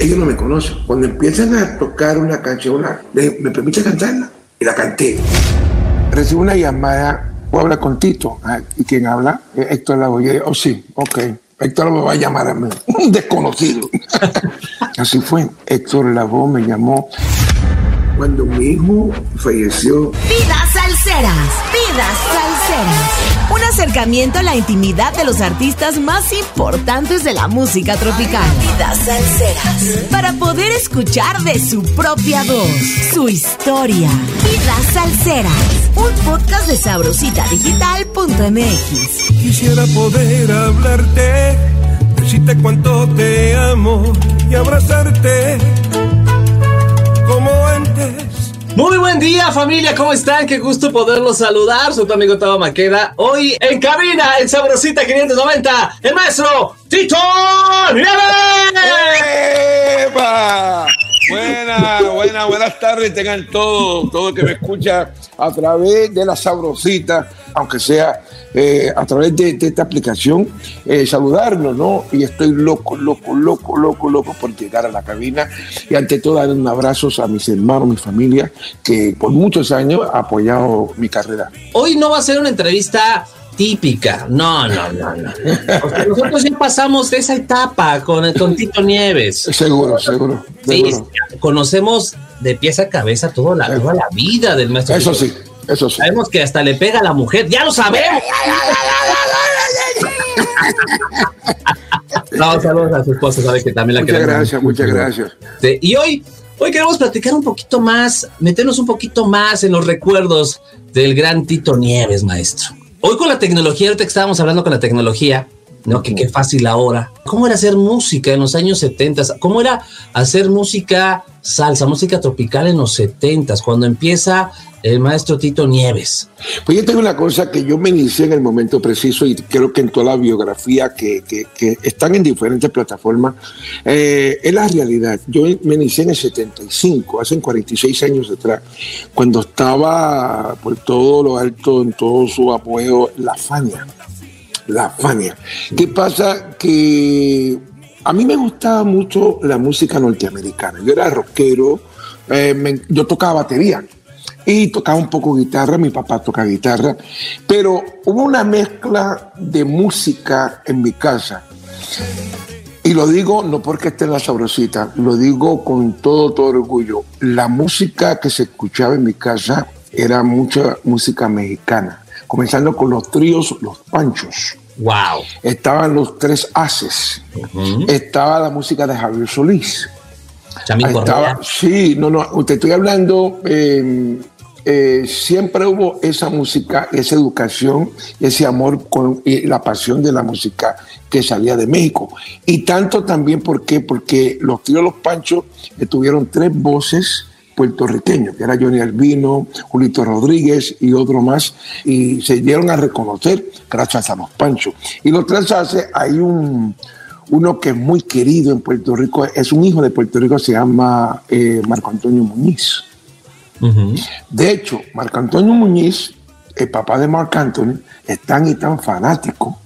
ellos no me conocen. Cuando empiezan a tocar una canción, ¿me permite cantarla? Y la canté. Recibo una llamada, ¿puedo hablar con Tito? Ah, ¿Y quién habla? Eh, Héctor Lavoe. Oh, sí, ok. Héctor me va a llamar a mí, un desconocido. Así fue. Héctor Lavoe me llamó cuando mi hijo falleció. Vidas Salseras, Vidas Salseras. Un acercamiento a la intimidad de los artistas más importantes de la música tropical. Vidas Salseras. Para poder escuchar de su propia voz, su historia. Vidas Salseras. Un podcast de sabrositadigital.mx. Quisiera poder hablarte, decirte cuánto te amo y abrazarte como antes. Muy buen día familia, ¿cómo están? Qué gusto poderlos saludar. Soy tu amigo Taba Maqueda. Hoy en cabina, en Sabrosita 590, el maestro Tito Nieves. Buenas, buenas, buenas tardes. Tengan todo, todo que me escucha a través de la sabrosita, aunque sea eh, a través de, de esta aplicación, eh, saludarnos, ¿no? Y estoy loco, loco, loco, loco, loco por llegar a la cabina y ante todo dar un abrazo a mis hermanos, mi familia, que por muchos años ha apoyado mi carrera. Hoy no va a ser una entrevista típica. No, no, no, no. Porque nosotros ya pasamos de esa etapa con, con Tito Nieves. Seguro, seguro. Sí, seguro. conocemos de pies a cabeza toda la, toda la vida del maestro. Eso Tito. sí, eso sí. Sabemos que hasta le pega a la mujer, ya lo sabemos. No, saludos a su esposa, sabe que también la Muchas queremos. gracias, muchas gracias. Sí, Y hoy, hoy queremos platicar un poquito más, meternos un poquito más en los recuerdos del gran Tito Nieves, maestro. Hoy con la tecnología, ahorita que estábamos hablando con la tecnología, ¿no? Que qué fácil ahora. ¿Cómo era hacer música en los años 70? ¿Cómo era hacer música salsa, música tropical en los 70 cuando empieza el maestro Tito Nieves? Pues yo tengo una cosa que yo me inicié en el momento preciso y creo que en toda la biografía que, que- están en diferentes plataformas, eh, es la realidad. Yo me inicié en el 75, hace 46 años atrás, cuando estaba por todo lo alto, en todo su apoyo, la Fania. La Fania. ¿Qué pasa? Que a mí me gustaba mucho la música norteamericana. Yo era rockero, eh, yo tocaba batería y tocaba un poco guitarra, mi papá toca guitarra, pero hubo una mezcla de música en mi casa. Y lo digo no porque esté en la sabrosita, lo digo con todo, todo orgullo. La música que se escuchaba en mi casa era mucha música mexicana, comenzando con los tríos Los Panchos. ¡Wow! Estaban los tres haces. Estaba la música de Javier Solís. Estaba, sí, no, no, te estoy hablando, eh, eh, siempre hubo esa música, esa educación, ese amor con y la pasión de la música que salía de México. Y tanto también, ¿por qué? Porque los tíos Los Panchos tuvieron tres voces puertorriqueños, que era Johnny Albino, Julito Rodríguez y otro más, y se dieron a reconocer gracias a Los Panchos. Y los tres hace, hay un, uno que es muy querido en Puerto Rico, es un hijo de Puerto Rico, se llama eh, Marco Antonio Muñiz. De hecho, Marco Antonio Muñiz, el papá de Marc Anthony, es tan y tan fanático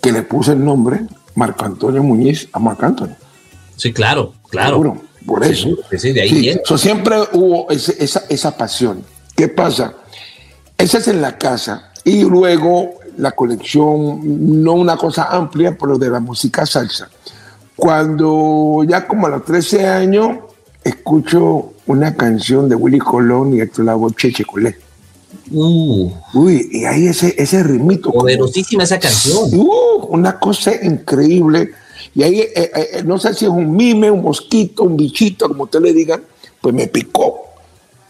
que le puso el nombre Marco Antonio Muñiz a Marc Anthony. Sí, claro, claro. Seguro, por eso. sí, de ahí Sí, so, siempre hubo ese- esa, esa pasión. ¿Qué pasa? Esa es en la casa. Y luego la colección, no una cosa amplia, pero de la música salsa. Cuando ya como a los 13 años, escucho una canción de Willy Colón y Héctor Lavoe, Cheche Colé. Uh, Uy, y ahí ese, ese ritmito. como- poderosísima esa canción. Uh, una cosa increíble. Y ahí, eh, eh, no sé si es un mime, un mosquito, un bichito, como usted le diga, pues me picó.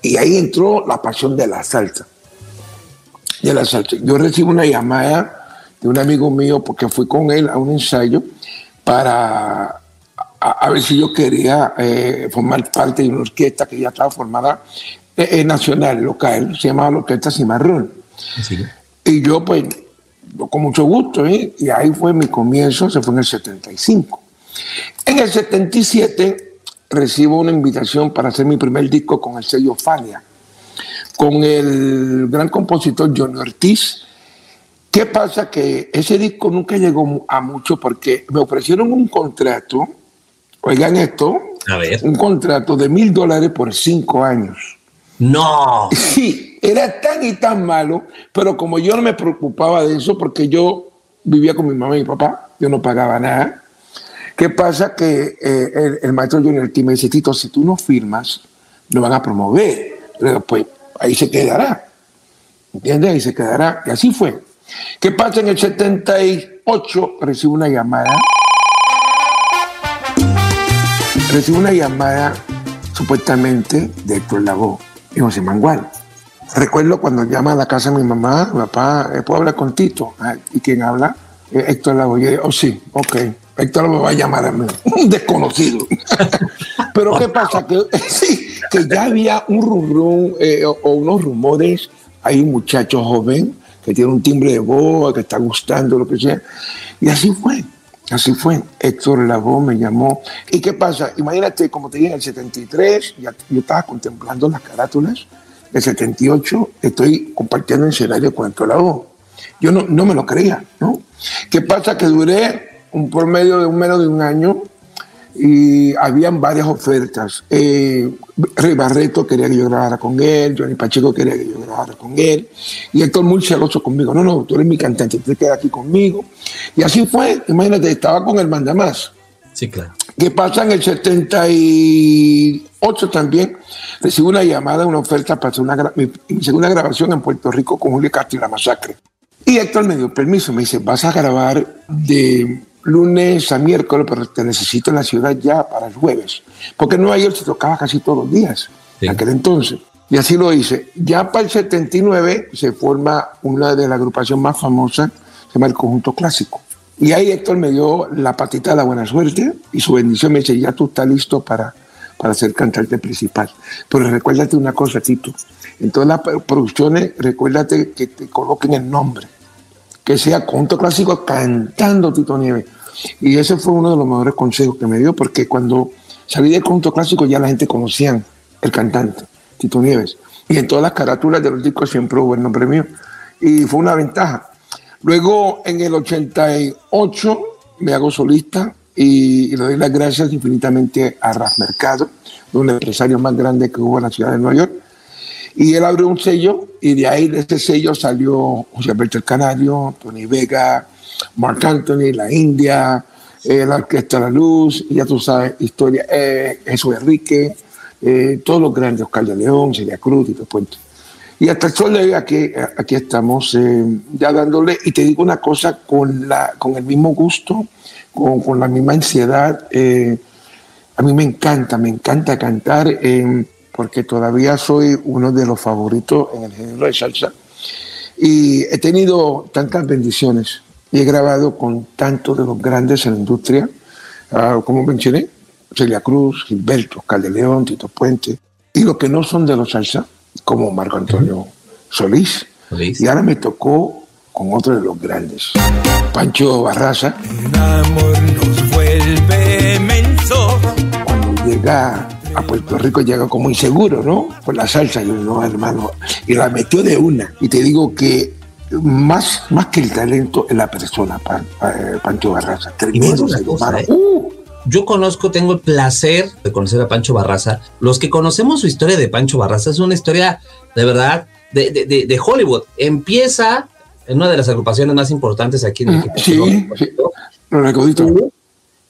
Y ahí entró la pasión de la salsa. De la salsa. Yo recibo una llamada de un amigo mío porque fui con él a un ensayo para a, a ver si yo quería eh, formar parte de una orquesta que ya estaba formada eh, eh, nacional, local, se llamaba la Orquesta Cimarrón. Sí. Y yo, pues, con mucho gusto, ¿eh? y ahí fue mi comienzo, se fue en el 75. En el 77 recibo una invitación para hacer mi primer disco con el sello Fania, con el gran compositor Johnny Ortiz. ¿Qué pasa? Que ese disco nunca llegó a mucho porque me ofrecieron un contrato, oigan esto, A ver. Un contrato de mil dólares por cinco años. No. Sí, era tan y tan malo, pero como yo no me preocupaba de eso, porque yo vivía con mi mamá y mi papá, yo no pagaba nada. ¿Qué pasa? Que eh, el, maestro Junior T me dice, Tito, si tú no firmas, lo van a promover. Pero pues ahí se quedará. ¿Entiendes? Ahí se quedará. Y así fue. ¿Qué pasa? En el 78 recibo una llamada. Recibo una llamada supuestamente de Héctor Lavoe y José Mangual. Recuerdo cuando llama a la casa de mi mamá, mi papá, ¿puedo hablar con Tito? ¿Y quién habla? Héctor Lavoe. Oh, sí, ok. Héctor me va a llamar a mí, un desconocido. Pero ¿qué pasa? Que, sí, que ya había un rum, eh, o, o, unos rumores, hay un muchacho joven que tiene un timbre de voz, que está gustando, lo que sea. Y así fue, así fue. Héctor Lavoe me llamó. ¿Y qué pasa? Imagínate, como te dije, en el 73, ya, yo estaba contemplando las carátulas. El 78 estoy compartiendo escenario con Héctor Lavoe. Yo no, no me lo creía, ¿no? ¿Qué pasa? Que duré un promedio de un menos de un año y habían varias ofertas. Eh, Rey Barreto quería que yo grabara con él, Johnny Pacheco quería que yo grabara con él, y Héctor muy celoso conmigo. No, no, tú eres mi cantante, tú te quedas aquí conmigo. Y así fue, imagínate, estaba con el Mandamás. Sí, claro. ¿Qué pasa en el 78 también? Recibo una llamada, una oferta para hacer una, mi, mi segunda grabación en Puerto Rico con Julio Castro y La Masacre. Y Héctor me dio permiso, me dice, vas a grabar de lunes a miércoles, pero te necesito en la ciudad ya para el jueves. Porque en Nueva York se tocaba casi todos los días, sí. en aquel entonces. Y así lo hice. Ya para el 79 se forma una de las agrupaciones más famosas, se llama el Conjunto Clásico. Y ahí Héctor me dio la patita de la buena suerte y su bendición me dice, ya tú estás listo para, para ser cantante principal. Pero recuérdate una cosa, Tito. En todas las producciones, recuérdate que te coloquen el nombre. Que sea Conjunto Clásico cantando Tito Nieves. Y ese fue uno de los mejores consejos que me dio, porque cuando salí del conjunto clásico ya la gente conocía el cantante, Tito Nieves. Y en todas las carátulas de los discos siempre hubo el nombre mío. Y fue una ventaja. Luego, en el 88, me hago solista y, le doy las gracias infinitamente a Ras Mercado, un empresario más grande que hubo en la ciudad de Nueva York. Y él abrió un sello y de ahí, de ese sello, salió José Alberto el Canario, Tony Vega, Mark Anthony, la India, eh, la Orquesta La Luz, ya tú sabes, historia, eh, Jesús Enrique, eh, todos los grandes, Oscar de León, Celia Cruz y todo Puente. Y hasta el sol de hoy aquí, aquí estamos ya dándole, y te digo una cosa, con, la, con el mismo gusto, con, con la misma ansiedad, a mí me encanta, me encanta cantar, porque todavía soy uno de los favoritos en el género de salsa. Y he tenido tantas bendiciones y he grabado con tantos de los grandes en la industria, uh, como mencioné, Celia Cruz, Gilberto, León, Tito Puente, y los que no son de los salsa, como Marco Antonio uh -huh. Solís. Solís. Y ahora me tocó con otro de los grandes, Pancho Barraza. El amor nos vuelve menso. Cuando llega a Puerto Rico llega como inseguro, ¿no? Por la salsa, yo no, hermano, y la metió de una. Y te digo que más, más que el talento en la persona, Pan, eh, Pancho Barraza. Tremendo ser humano. ¿eh? Uh. Yo conozco, tengo el placer de conocer a Pancho Barraza. Los que conocemos su historia de Pancho Barraza es una historia de verdad de, de, de, de Hollywood. Empieza en una de las agrupaciones más importantes aquí en México. Sí, sí. Lo recordito.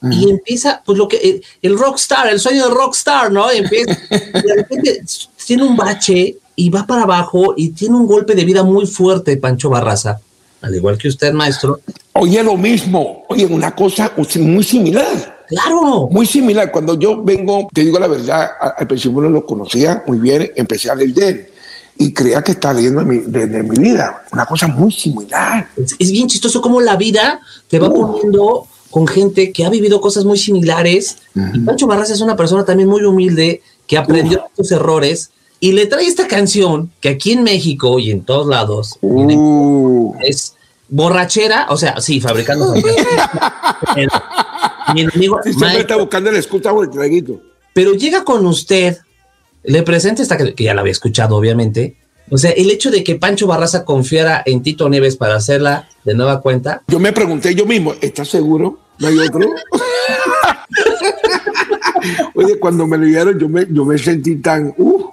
Y empieza, pues lo que, el, el rockstar, el sueño del rockstar, ¿no? Y empieza, y de repente tiene un bache y va para abajo y tiene un golpe de vida muy fuerte, Pancho Barraza, al igual que usted, maestro. Oye, lo mismo, oye, una cosa muy similar. Claro. Muy similar. Cuando yo vengo, te digo la verdad, al principio no lo conocía muy bien, empecé a leer de él y creía que estaba leyendo de mi, de, de mi vida. Una cosa muy similar. Es, es, bien chistoso cómo la vida te va uh. poniendo con gente que ha vivido cosas muy similares. Uh -huh. Y Pancho Barraza es una persona también muy humilde que aprendió uh. sus errores y le trae esta canción que aquí en México y en todos lados uh. es borrachera, o sea, sí, fabricando Mi enemigo sí, siempre está buscando el escuta o el traguito. Pero llega con usted, le presenta esta que ya la había escuchado, obviamente. O sea, el hecho de que Pancho Barraza confiara en Tito Nieves para hacerla de nueva cuenta. Yo me pregunté yo mismo, ¿estás seguro? ¿No hay otro? Mire, cuando me lo dieron, yo me, yo me sentí tan, uh,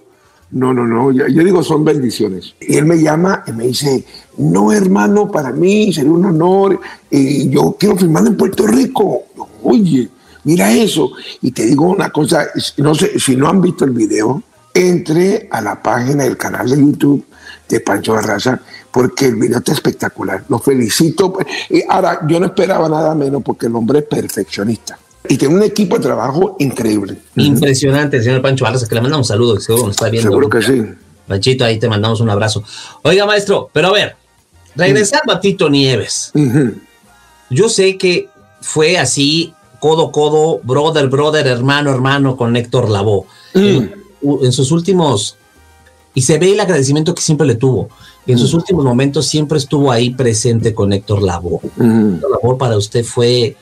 no, no, no, yo, digo, son bendiciones. Y él me llama y me dice, no, hermano, para mí sería un honor, y yo quiero firmar en Puerto Rico. Oye, mira eso. Y te digo una cosa, no sé, si no han visto el video, entre a la página del canal de YouTube de Pancho Barraza, porque el video está espectacular. Lo felicito. Ahora, yo no esperaba nada menos porque el hombre es perfeccionista. Y tiene un equipo de trabajo increíble. Impresionante, señor Pancho Barraza, que le mandamos un saludo, que seguro nos está viendo. Seguro que sí. Panchito, ahí te mandamos un abrazo. Oiga, maestro, pero a ver, regresando a Tito Nieves. Uh -huh. Yo sé que fue así, codo, codo, brother, brother, hermano, hermano, con Héctor Lavoe. Mm. En, en sus últimos y se ve el agradecimiento que siempre le tuvo. En sus últimos momentos siempre estuvo ahí presente con Héctor Lavoe. Mm. Héctor Lavoe para usted fue,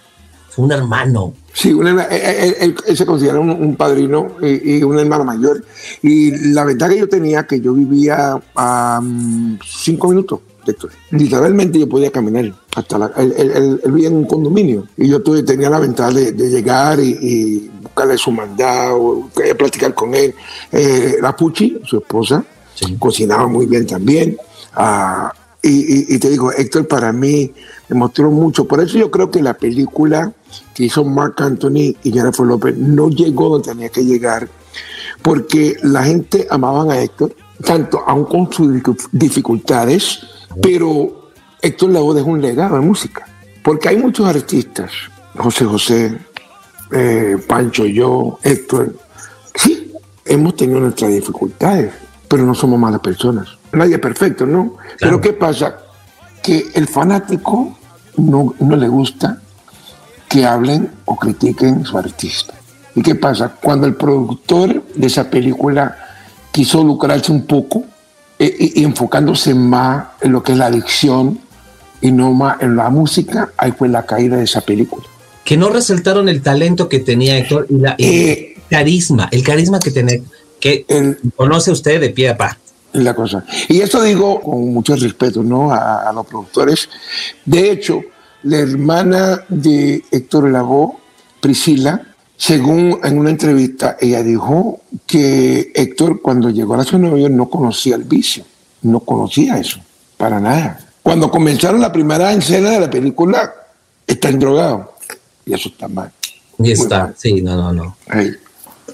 fue un hermano. Sí, un, él, él, él, se considera un, un padrino y, y, un hermano mayor. Y la ventaja que yo tenía que yo vivía a um, cinco minutos de Héctor. Literalmente yo podía caminar hasta la, él, él, vivía en un condominio y yo tuve, tenía la ventaja de, de llegar y, y, buscarle su mandado, platicar con él. Eh, la Puchi, su esposa, sí. cocinaba muy bien también. Uh, y, te digo, Héctor para mí demostró mucho. Por eso yo creo que la película que hizo Mark Anthony y Jennifer López no llegó donde tenía que llegar, porque la gente amaban a Héctor, tanto aún con sus dificultades, pero Héctor Lavoe dejó un legado de música. Porque hay muchos artistas, José José, eh, Pancho, yo, Héctor, sí, hemos tenido nuestras dificultades, pero no somos malas personas. Nadie es perfecto, ¿no? Claro. Pero ¿qué pasa? Que el fanático no, no le gusta que hablen o critiquen su artista. ¿Y qué pasa? Cuando el productor de esa película quiso lucrarse un poco eh, y, y, enfocándose más en lo que es la adicción y no más en la música, ahí fue la caída de esa película. Que no resaltaron el talento que tenía Héctor y, la, y eh, el carisma, el carisma que tenía, que el, conoce usted de pie a pa. La cosa. Y esto digo con mucho respeto ¿no? a, a los productores. De hecho, la hermana de Héctor Lavoe, Priscila, según en una entrevista, ella dijo que Héctor cuando llegó a la ciudad de Nueva York no conocía el vicio, no conocía eso, para nada. Cuando comenzaron la primera escena de la película, está drogado. Y eso está mal. Y está, mal. sí, no, no, no. Hey.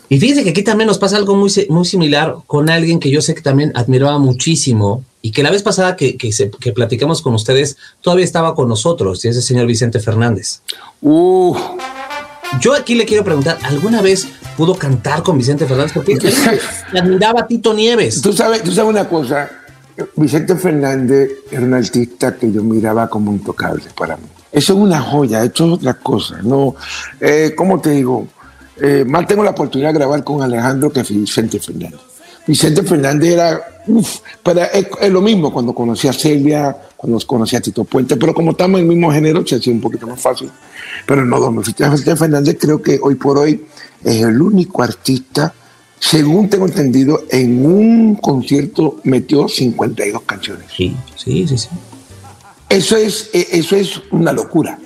Y fíjense que aquí también nos pasa algo muy, muy similar con alguien que yo sé que también admiraba muchísimo y que la vez pasada que, que, se, que platicamos con ustedes todavía estaba con nosotros, y es el señor Vicente Fernández. Uh. Yo aquí le quiero preguntar, ¿alguna vez pudo cantar con Vicente Fernández? Porque admiraba a Tito Nieves. Tú sabes, tú sabes una cosa, Vicente Fernández era un artista que yo miraba como intocable para mí. Eso es una joya, eso es otra cosa. No, eh, ¿Cómo te digo? Eh, más tengo la oportunidad de grabar con Alejandro que Vicente Fernández. Vicente Fernández era, uff, pero es, es, lo mismo cuando conocí a Celia, cuando conocí a Tito Puente, pero como estamos en el mismo género, se hacía un poquito más fácil. Pero no, don Vicente Fernández creo que hoy por hoy es el único artista, según tengo entendido, en un concierto metió 52 canciones. Sí, sí, sí, sí. Eso es, eso es una locura.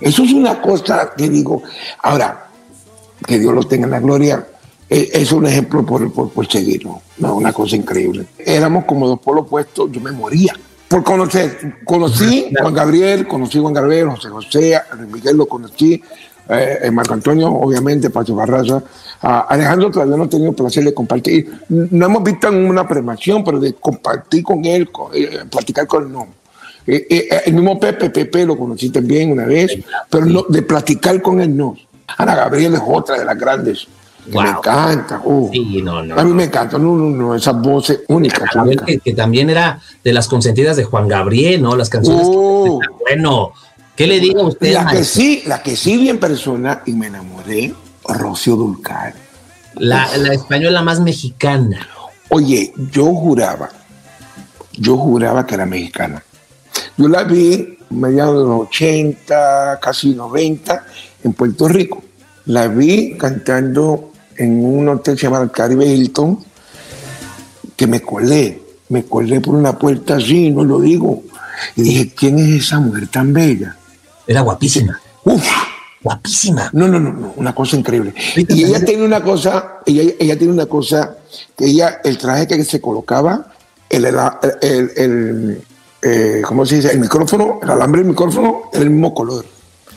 Eso es una cosa que digo, ahora, que Dios lo tenga en la gloria, es un ejemplo por, por, por seguirlo, no, una cosa increíble. Éramos como dos polos opuestos, yo me moría por conocer. Conocí Juan Gabriel, conocí Juan Gabriel, José José, Miguel lo conocí, eh, Marco Antonio, obviamente, Pacho Barraza. A Alejandro todavía no he tenido el placer de compartir. No hemos visto en una premación, pero de compartir con él, con, eh, platicar con él, no. Eh, eh, el mismo Pepe, Pepe lo conocí también una vez, pero no, de platicar con él no. Ana Gabriel es otra de las grandes. Wow. Me encanta. Uh. Sí, no, no, a mí me encanta, no, no, no, esas voces únicas. Única. Que, que, también era de las consentidas de Juan Gabriel, ¿no? Las canciones. Uh. Que, bueno, ¿qué le digo a usted? La que sí, la que sí vi en persona y me enamoré, Rocío Dulcar. La, la española más mexicana. Oye, yo juraba, yo juraba que era mexicana. Yo la vi mediados de los 80, casi 90, en Puerto Rico. La vi cantando en un hotel llamado el Caribe Hilton, que me colé, me colé por una puerta así, no lo digo. Y dije, ¿quién es esa mujer tan bella? Era guapísima. Uf, Guapísima. No, no, no, no, una cosa increíble. Y ella tiene una cosa, ella, ella tiene una cosa que ella, el traje que se colocaba, el, el, el, el eh, ¿cómo se dice? El micrófono, el alambre del micrófono, era el mismo color.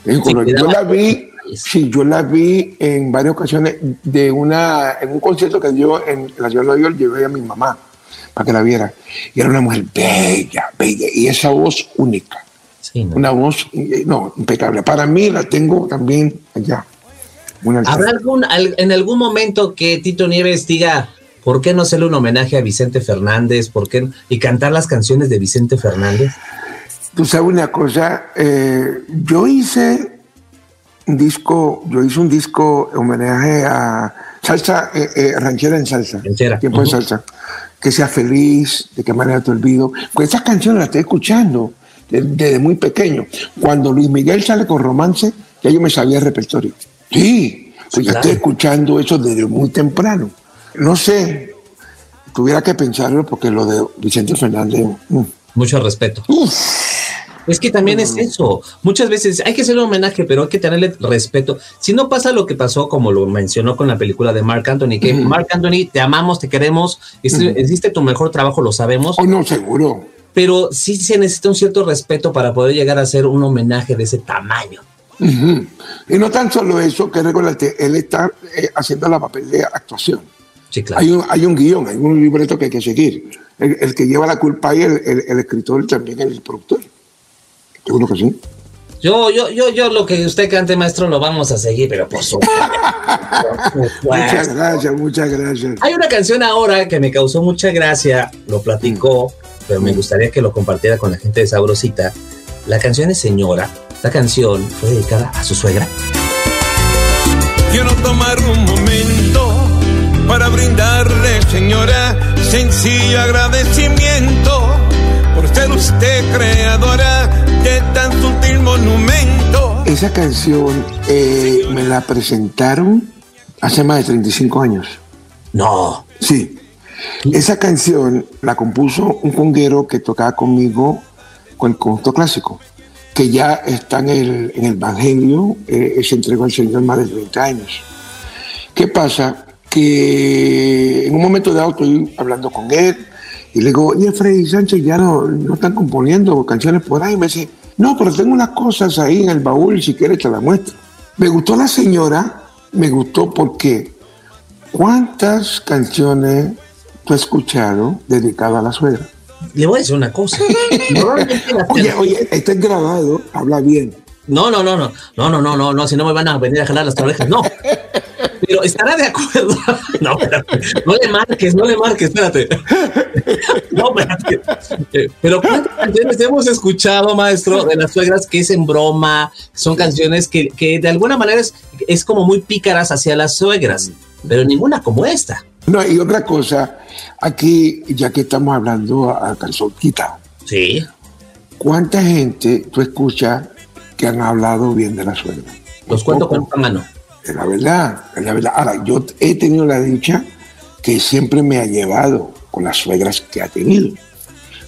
Yo la vi, sí, yo la vi en varias ocasiones de una, en un concierto que dio en la ciudad de Nueva York, llevé a mi mamá para que la viera. Y era una mujer bella, bella, y esa voz única. Una voz, eh, no, impecable. Para mí la tengo también allá. ¿Habrá algún, en algún momento que Tito Nieves diga, ¿por qué no hacerle un homenaje a Vicente Fernández? ¿Por qué? Y cantar las canciones de Vicente Fernández. Tú sabes una cosa, eh, yo hice un disco, yo hice un disco homenaje a salsa, eh, ranchera en salsa. Ranchera. Tiempo de salsa. Que sea feliz, de qué manera te olvido. Pues esas canciones las estoy escuchando desde muy pequeño. Cuando Luis Miguel sale con romance, ya yo me sabía el repertorio. Sí, pues ya estoy escuchando eso desde muy temprano. No sé, tuviera que pensarlo porque lo de Vicente Fernández. Mm. Mucho respeto. Es que también es eso. Muchas veces hay que hacerle un homenaje, pero hay que tenerle respeto. Si no pasa lo que pasó, como lo mencionó con la película de Mark Anthony, que Mark Anthony, te amamos, te queremos, existe tu mejor trabajo, lo sabemos. Oh, no, seguro pero sí se necesita un cierto respeto para poder llegar a hacer un homenaje de ese tamaño. Y no tan solo eso, que recuérdate, él está eh, haciendo la papel de actuación. Sí, claro. Hay un, hay un guion, hay un libreto que hay que seguir. El, que lleva la culpa ahí, el, el, escritor también el productor. Seguro que sí. Yo, yo, yo, yo lo que usted cante, maestro, lo vamos a seguir, pero por supuesto. muchas gracias, muchas gracias. Hay una canción ahora que me causó mucha gracia, lo platicó pero me gustaría que lo compartiera con la gente de Sabrosita. La canción es Señora. La canción fue dedicada a su suegra. Quiero tomar un momento para brindarle, señora, sencillo agradecimiento Esa canción eh, me la presentaron hace más de 35 años. No. Sí. Esa canción la compuso un conguero que tocaba conmigo con el conjunto clásico, que ya está en el, en el Evangelio, eh, se entregó al Señor más de 30 años. ¿Qué pasa? Que en un momento dado estoy hablando con él y le digo, oye, Freddy Sánchez, ya no, no están componiendo canciones por ahí. Y me dice, no, pero tengo unas cosas ahí en el baúl, si quieres te las muestro. Me gustó la señora, me gustó porque cuántas canciones tú has escuchado dedicada a la suegra? Le voy a decir una cosa. oye, oye, está grabado, habla bien. No, no, no, no, no, no, no, no, no, si no me van a venir a jalar las orejas, no. Pero estará de acuerdo. No, espérate, no le marques, no le marques, espérate. No, espérate. Eh, pero ¿cuántas canciones hemos escuchado, maestro, de las suegras que es en broma? Son canciones que, que de alguna manera es, es como muy pícaras hacia las suegras, pero ninguna como esta. No, y otra cosa, aquí, ya que estamos hablando a calzón quitado. Sí. ¿Cuánta gente tú escuchas que han hablado bien de la suegra? Los cuento con una mano. Es la verdad, es la verdad. Ahora, yo he tenido la dicha que siempre me ha llevado con las suegras que ha tenido.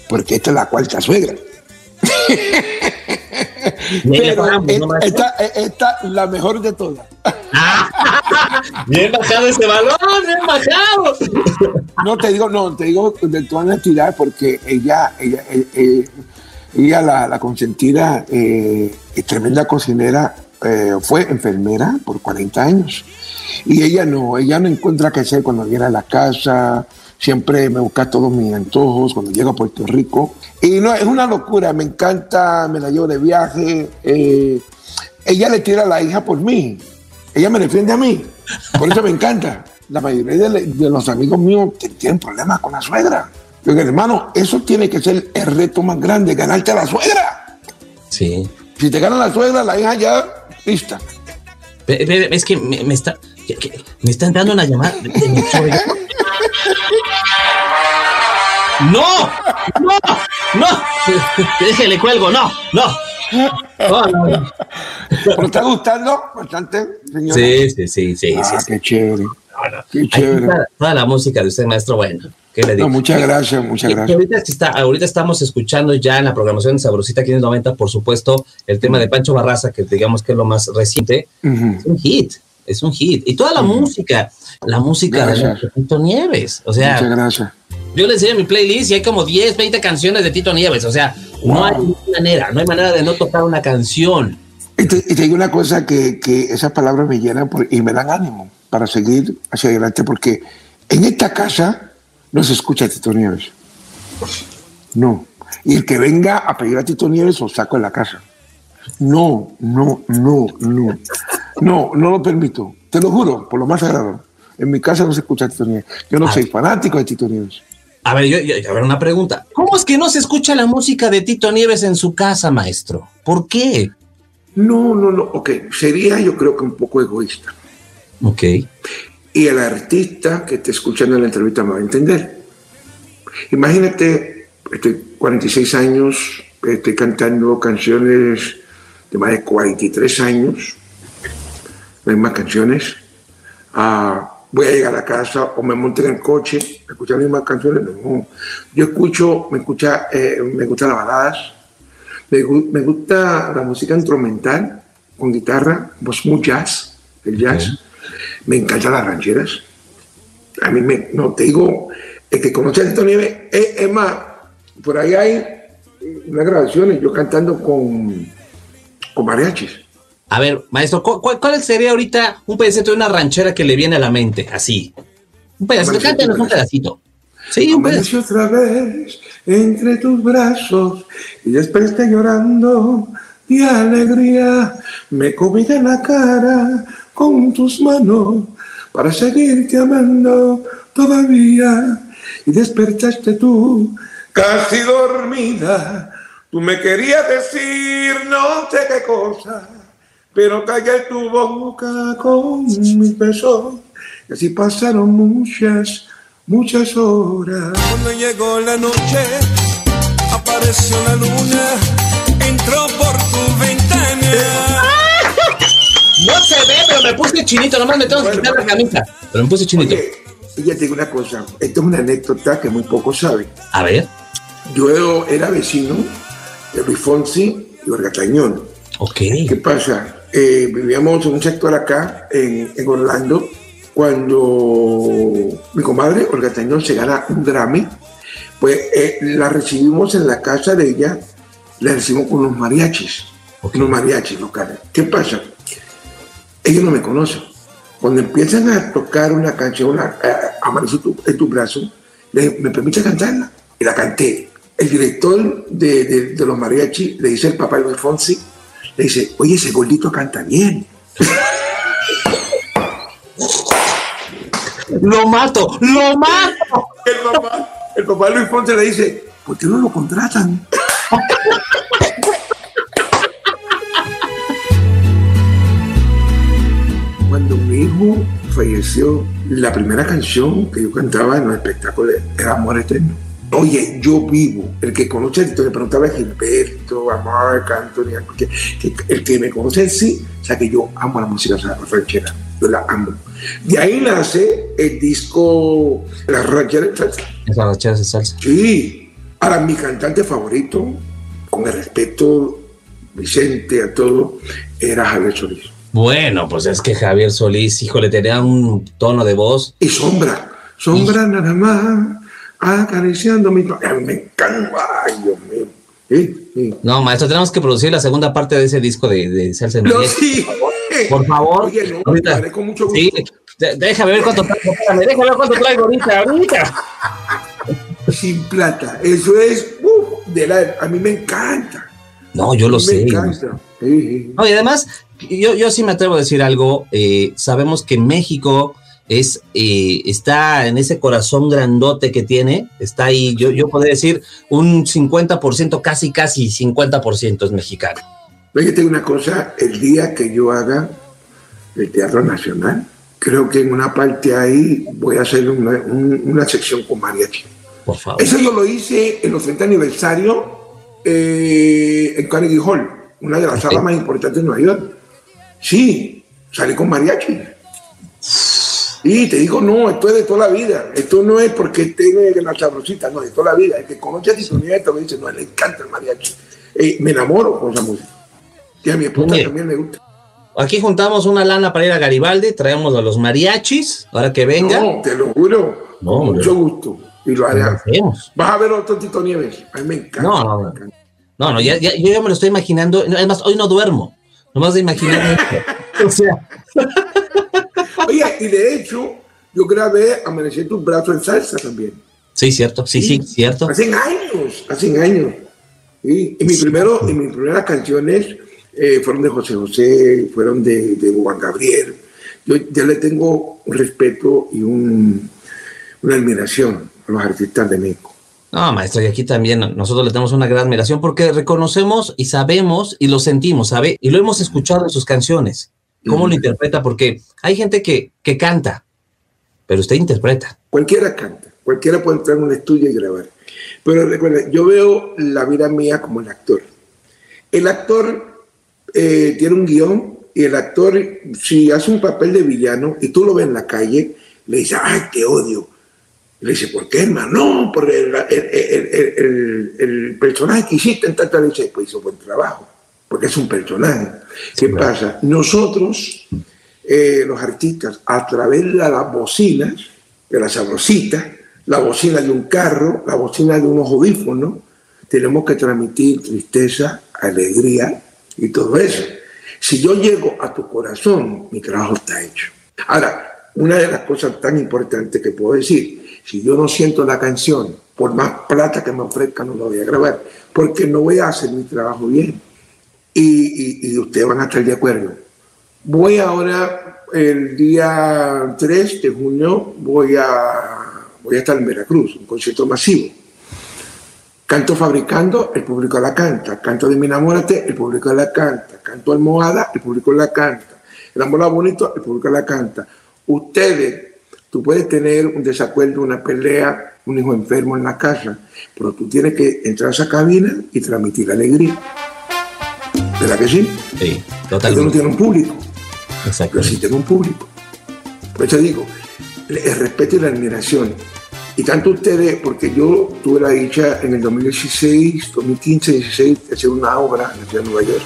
Porque esta es la cuarta suegra. esta, esta, la mejor de todas. bien bajado ese balón, bien bajado. No te digo, no, te digo de toda honestidad porque ella, ella, eh, eh, ella, la, la, consentida, eh, tremenda cocinera, eh, fue enfermera por 40 años. Y ella no, ella no encuentra qué hacer cuando viene a la casa, siempre me busca todos mis antojos cuando llego a Puerto Rico. Y no, es una locura, me encanta, me la llevo de viaje. ella le tira a la hija por mí ella me defiende a mí. Por eso me encanta. La mayoría de, los amigos míos tienen problemas con la suegra. Yo hermano, eso tiene que ser el reto más grande, ganarte a la suegra. Sí. Si te gana la suegra, la hija ya lista. Es que me, está, me está entrando una llamada de, mi suegra. ¡No! ¡No! ¡No! Déjele cuelgo, no, no. ¿Te está gustando bastante, Sí, sí, sí, sí. Ah, qué chévere. Qué chévere. Toda, la música de usted, maestro, bueno. ¿Qué le digo? muchas gracias, muchas gracias. Ahorita, está, ahorita, estamos escuchando ya en la programación de Sabrosita 590, por supuesto, el tema de Pancho Barraza, que digamos que es lo más reciente. Es un hit, es un hit. Y toda la música, la música de Tito Nieves. O sea, muchas gracias. Yo le enseño mi playlist y hay como 10, 20 canciones de Tito Nieves. O sea, no hay manera, no hay manera de no tocar una canción. Y te, digo una cosa que, que, esas palabras me llenan y me dan ánimo para seguir hacia adelante, porque en esta casa no se escucha a Tito Nieves. No. Y el que venga a pedir a Tito Nieves lo saco de la casa. No, no, no, no. No, no lo permito. Te lo juro, por lo más sagrado. En mi casa no se escucha a Tito Nieves. Yo no soy fanático de Tito Nieves. A ver, yo, a ver, una pregunta. ¿Cómo es que no se escucha la música de Tito Nieves en su casa, maestro? ¿Por qué? No, no, no. Ok, sería yo creo que un poco egoísta. Ok y el artista que esté escuchando la entrevista me va a entender. Imagínate, estoy 46 años, estoy cantando canciones de más de 43 años, las mismas canciones. Ah, voy a llegar a casa o me monto en el coche escuchar las mismas canciones. No. Yo escucho, me, escucha, eh, me gustan las baladas, me, gusta la música instrumental con guitarra, pues muy jazz, el jazz. Me encantan las rancheras. A mí me, no te digo, el que conoce a Tito Nieves, es, más, por ahí hay unas grabaciones, yo cantando con, con mariachis. A ver, maestro, ¿cuál, sería ahorita un pedacito de una ranchera que le viene a la mente? Así. Un pedacito, cántanos un pedacito. Sí, un pedacito. otra vez entre tus brazos y después llorando y alegría me comida en la cara con tus manos para seguirte amando todavía. Y despertaste tú, casi dormida. Tú me querías decir no sé qué cosa, pero callé tu boca con mis besos. Y así pasaron muchas, muchas horas. Cuando llegó la noche, apareció la luna, entró por tu ventana. No se ve, pero me puse chinito, nomás me tengo que quitar la camisa. Pero me puse chinito. y ya te digo una cosa, esto es una anécdota que muy poco sabe. A ver. Yo era vecino de Luis Fonsi y Olga Tañón. Ok. ¿Qué pasa? Eh, vivíamos en un sector acá, en, en, Orlando, cuando mi comadre Olga Tañón se gana un Grammy, pues eh, la recibimos en la casa de ella, la recibimos con los mariachis, okay. los mariachis locales. ¿Qué pasa? Ellos no me conocen. Cuando empiezan a tocar una canción, a, amanecer en tu brazo, me permite cantarla. Y la canté. El director de, los mariachi le dice al papá de Fonsi, le dice, oye, ese gordito canta bien. lo mato, lo mato. El papá, el papá de Luis Fonsi le dice, ¿por qué no lo contratan? cuando mi hijo falleció, la primera canción que yo cantaba en los espectáculos era Amor Eterno. Oye, yo vivo. El que conoce a le preguntaba a Gilberto, a Marc Anthony, que, el que me conoce sí, o sea que yo amo la música ranchera. Yo la amo. De ahí nace el disco Las rancheras de salsa. Las rancheras de salsa. Sí. Ahora, mi cantante favorito, con el respeto, Vicente, a todo, era Javier Solís. Bueno, pues es que Javier Solís, híjole, tenía un tono de voz. Y sombra, sombra nada más, acariciando mi... Me encanta, ay, Dios mío. No, maestro, tenemos que producir la segunda parte de ese disco de, de Salsa en no, sí. Por favor. Oye, no, ahorita, con mucho gusto. Sí, déjame ver cuánto traigo, déjame ver cuánto traigo ahorita, ahorita. Sin plata, eso es, uh, de la, a mí me encanta. No, yo lo me sé. Encanta. No, y además, yo, yo sí me atrevo a decir algo. Eh, sabemos que México es, eh, está en ese corazón grandote que tiene, está ahí, yo, yo podría decir un 50%, casi, casi 50% es mexicano. Fíjate una cosa, el día que yo haga el Teatro Nacional, creo que en una parte ahí voy a hacer una, una sección con mariachi. Por favor. Eso yo lo hice en los 30 aniversario eh, en Carnegie Hall, una de las okay. salas más importantes de Nueva York. Sí, salí con mariachi. Y te digo, no, esto es de toda la vida. Esto no es porque tenga la sabrosita, no, de toda la vida. El que conoce a Tito Nieves me dice, no, le encanta el mariachi. Eh, me enamoro con esa música. Y a mi esposa también le gusta. Aquí juntamos una lana para ir a Garibaldi, traemos a los mariachis, ahora que venga. No, te lo juro. con mucho gusto. Y lo haré. Vas a ver otro Tito Nieves. A mí me encanta. No, no, no. no, ya, ya, yo ya me lo estoy imaginando. Además, hoy no duermo. Nomás de imaginar o sea. Oye, y de hecho, yo grabé Amanecer tus brazos en salsa también. Sí, cierto. Sí, sí, cierto. Hace años, hace años. Y, mi primero, y mis primeras canciones eh, fueron de José José, fueron de, de Juan Gabriel. Yo ya le tengo un respeto y un, una admiración a los artistas de México. No, maestro, y aquí también nosotros le tenemos una gran admiración porque reconocemos y sabemos y lo sentimos, ¿sabe? Y lo hemos escuchado en sus canciones. ¿Cómo lo interpreta? Porque hay gente que, que canta, pero usted interpreta. Cualquiera canta, cualquiera puede entrar en un estudio y grabar. Pero recuerda, yo veo la vida mía como el actor. El actor eh, tiene un guion y el actor, si hace un papel de villano y tú lo ves en la calle, le dice, ay, qué odio. Le dice, ¿por qué, hermano? No, porque el, el, el, personaje que hiciste en tanta leche, pues hizo buen trabajo, porque es un personaje. ¿Qué pasa? Nosotros, eh, los artistas, a través de las bocinas, de la sabrosita, la bocina de un carro, la bocina de unos audífonos, tenemos que transmitir tristeza, alegría y todo eso. Si yo llego a tu corazón, mi trabajo está hecho. Ahora, una de las cosas tan importantes que puedo decir, si yo no siento la canción, por más plata que me ofrezca, no la voy a grabar, porque no voy a hacer mi trabajo bien. Y ustedes van a estar de acuerdo. Voy ahora, el día 3 de junio, voy a voy a estar en Veracruz, un concierto masivo. Canto fabricando, el público la canta. Canto de mi enamórate, el público la canta. Canto almohada, el público la canta. El amor bonito, el público la canta. Ustedes, tú puedes tener un desacuerdo, una pelea, un hijo enfermo en la casa, pero tú tienes que entrar a esa cabina y transmitir alegría. ¿Verdad que sí? Sí, totalmente. Yo no tiene un público. Exacto. Pero sí tengo un público. Por eso digo, el respeto y la admiración. Y tanto ustedes, porque yo tuve la dicha en el 2016, 2015, 2016 de hacer una obra en la ciudad de Nueva York.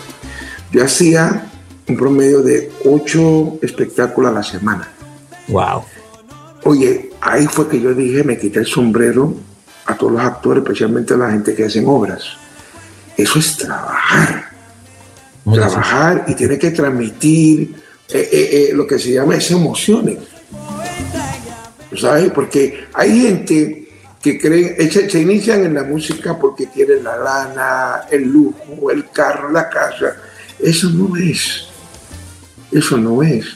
Yo hacía un promedio de ocho espectáculos a la semana. Wow. Oye, ahí fue que yo dije, me quité el sombrero a todos los actores, especialmente a la gente que hacen obras. Eso es trabajar. trabajar y tiene que transmitir eh, eh, eh, lo que se llama esas emociones. ¿sabes? Porque hay gente que cree, se, se, inician en la música porque quieren la lana, el lujo, el carro, la casa. Eso no es. Eso no es.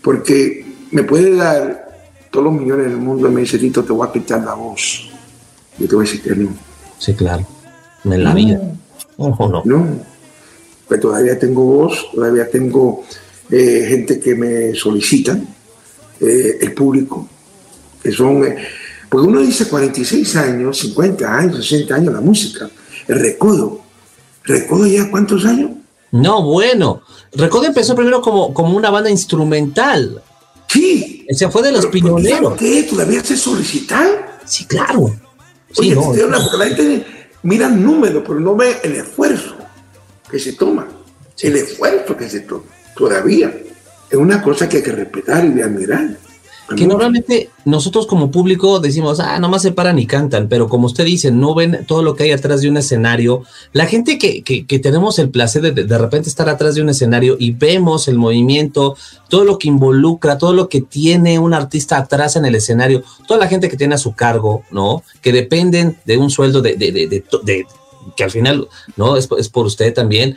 Porque me puede dar todos los millones del mundo me dice, Tito, te voy a quitar la voz. Yo te voy a decir que no. Sí, claro. En la vida. Ojo, no. No. Pero todavía tengo voz, todavía tengo eh, gente que me solicitan, eh, el público, que son, eh, porque uno dice 46 años, 50 años, 60 años la música, el recodo. ¿Recodo ya cuántos años? No, bueno, Recodo empezó primero como, como una banda instrumental. Sí. Se fue de los pioneros. ¿Qué? ¿Todavía se solicitar? Sí, claro. Oye, sí, no, porque la gente mira el número, pero no ve el esfuerzo que se toma. El esfuerzo que se toma. Todavía. Es una cosa que hay que respetar y admirar. Que normalmente nosotros como público decimos, ah, nomás se paran y cantan, pero como usted dice, no ven todo lo que hay atrás de un escenario. La gente que, que, que tenemos el placer de, de repente estar atrás de un escenario y vemos el movimiento, todo lo que involucra, todo lo que tiene un artista atrás en el escenario, toda la gente que tiene a su cargo, ¿no? Que dependen de un sueldo de, de, de, de que al final, ¿no? Es, es por usted también.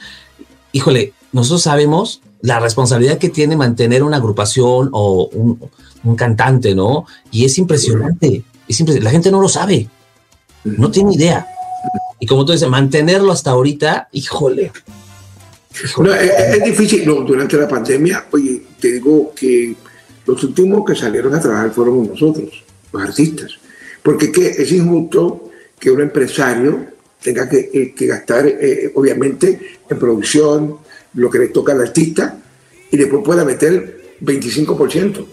Híjole, nosotros sabemos la responsabilidad que tiene mantener una agrupación o un, un cantante, ¿no? Y es impresionante, es impresionante. La gente no lo sabe, no tiene idea. Y como tú dices, mantenerlo hasta ahorita, híjole. híjole. No, es, es, difícil, no, durante la pandemia, oye, te digo que los últimos que salieron a trabajar fueron nosotros, los artistas. Porque ¿qué? es injusto que un empresario tenga que, eh, que gastar, eh, obviamente, en producción, lo que le toca al artista, y después pueda meter 25%.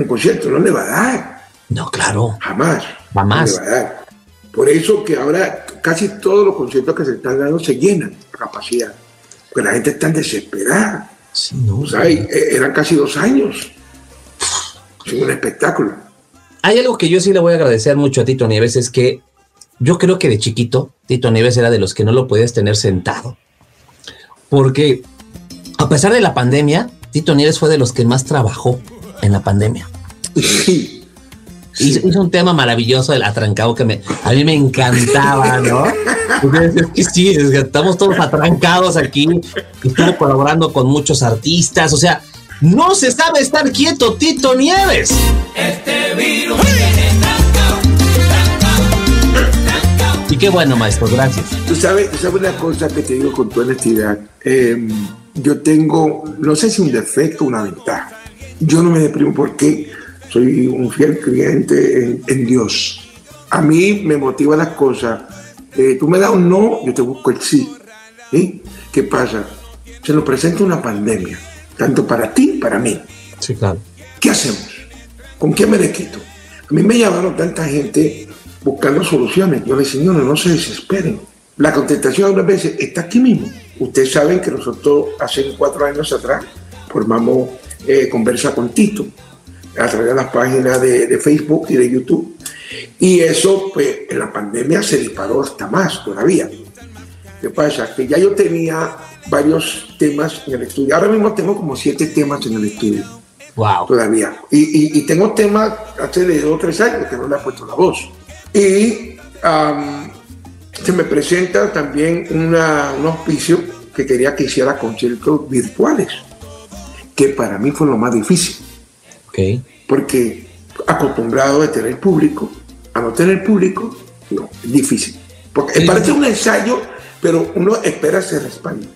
Un concierto, no le va a dar. No, claro. Jamás. Jamás. No le va a dar. Por eso que ahora casi todos los conciertos que se están dando se llenan a capacidad. Porque la gente está desesperada. Sí, no. O sea, y, eh, eran casi dos años sin un espectáculo. Hay algo que yo sí le voy a agradecer mucho a Tito Nieves, es que yo creo que de chiquito Tito Nieves era de los que no lo podías tener sentado. Porque a pesar de la pandemia, Tito Nieves fue de los que más trabajó en la pandemia. Sí. Hizo, hizo un tema maravilloso del atrancado que me, a mí me encantaba, ¿no? Es que sí, es que estamos todos atrancados aquí. y Estuvo colaborando con muchos artistas. O sea, no se sabe estar quieto, Tito Nieves. Y qué bueno, maestro, gracias. Tú sabes, tú sabes una cosa que te digo con toda honestidad. Eh, yo tengo, no sé si un defecto o una ventaja. Yo no me deprimo porque soy un fiel creyente en, en Dios. A mí me motiva las cosas. Eh, tú me das un no, yo te busco el sí. ¿Sí? ¿Qué pasa? Se nos presenta una pandemia, tanto para ti, para mí. Sí, claro. ¿Qué hacemos? ¿Con qué me le quito? A mí me llamaron tanta gente buscando soluciones. Yo les decía, no, no, no se desesperen. La contestación algunas veces está aquí mismo. Ustedes saben que nosotros hace cuatro años atrás formamos eh, Conversa con Tito a través de las páginas de, de Facebook y de YouTube. Y eso, pues, en la pandemia se disparó hasta más todavía. ¿Qué pasa? Que ya yo tenía varios temas en el estudio. Ahora mismo tengo como siete temas en el estudio Wow. todavía. Y, y- y tengo temas hace de dos o tres años que no le he puesto la voz. Y se me presenta también una- un auspicio que quería que hiciera conciertos virtuales, que para mí fue lo más difícil, Ok. porque acostumbrado a tener público, a no tener público, no, es difícil. Porque Sí. parece un ensayo, pero uno espera se respalde.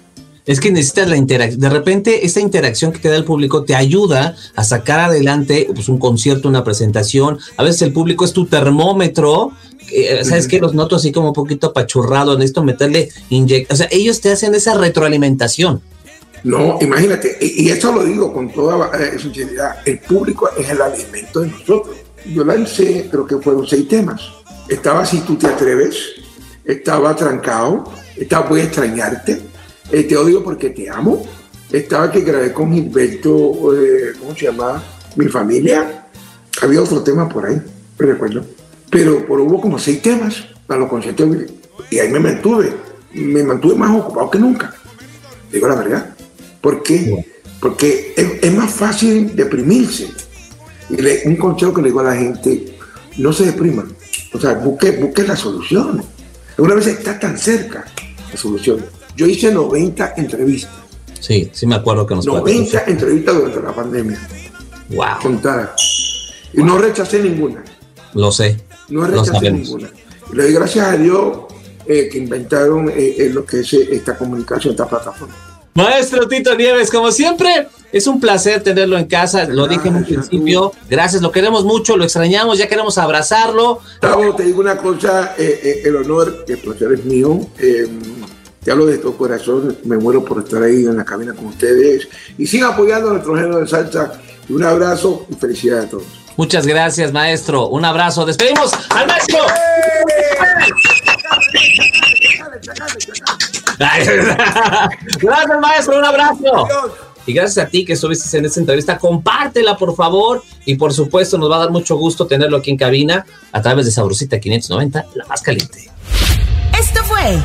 Es que necesitas la interacción. De repente, esa interacción que te da el público te ayuda a sacar adelante pues, un concierto, una presentación. A veces el público es tu termómetro. eh, ¿Sabes qué? Los noto así como un poquito apachurrado. Necesito meterle inyect. O sea, ellos te hacen esa retroalimentación. No, imagínate, y, y esto lo digo con toda eh, sinceridad, el público es el alimento de nosotros. Yo lancé, creo que fueron seis temas. Estaba Si tú te atreves, estaba Trancado, estaba Voy a extrañarte, eh, Te odio porque te amo, estaba que grabé con Gilberto, eh, ¿cómo se llama? Mi familia. Había otro tema por ahí, no recuerdo. Pero, pero hubo como seis temas para los conciertos y ahí me mantuve, me mantuve más ocupado que nunca digo la verdad. ¿Por qué? Porque es, es más fácil deprimirse. Y le- un consejo que le digo a la gente, no se depriman. O sea, busque, busque las soluciones. Una vez está tan cerca la solución. Yo hice 90 entrevistas. Sí, sí me acuerdo que nos 90 entrevistas durante la pandemia. Wow. Contadas. Y no rechacé ninguna. Lo sé. No rechacé ninguna. Le doy gracias a Dios eh, que inventaron eh, eh, lo que es esta comunicación, esta plataforma. Maestro Tito Nieves, como siempre, es un placer tenerlo en casa. Lo dije en un principio. Gracias, lo queremos mucho, lo extrañamos, ya queremos abrazarlo. Gustavo, te digo una cosa, eh, eh, el honor, el placer es mío. eh, te hablo de todo corazón, me muero por estar ahí en la cabina con ustedes. Y sigan apoyando a nuestro género de salsa. Un abrazo y felicidades a todos. Muchas gracias, maestro. Un abrazo. Despedimos al maestro. Gracias, maestro. Un abrazo. Y gracias a ti que estuviste en esta entrevista. Compártela, por favor. Y por supuesto, nos va a dar mucho gusto tenerlo aquí en cabina a través de Sabrosita 590, la más caliente. Esto fue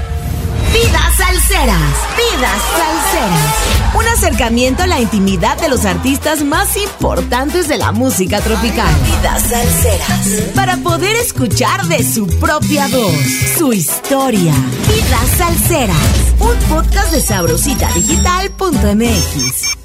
Vidas Salseras. Vidas Salseras. Un acercamiento a la intimidad de los artistas más importantes de la música tropical. Vidas Salseras. Para poder escuchar de su propia voz, su historia. Vidas Salseras. Un podcast de sabrositadigital.mx.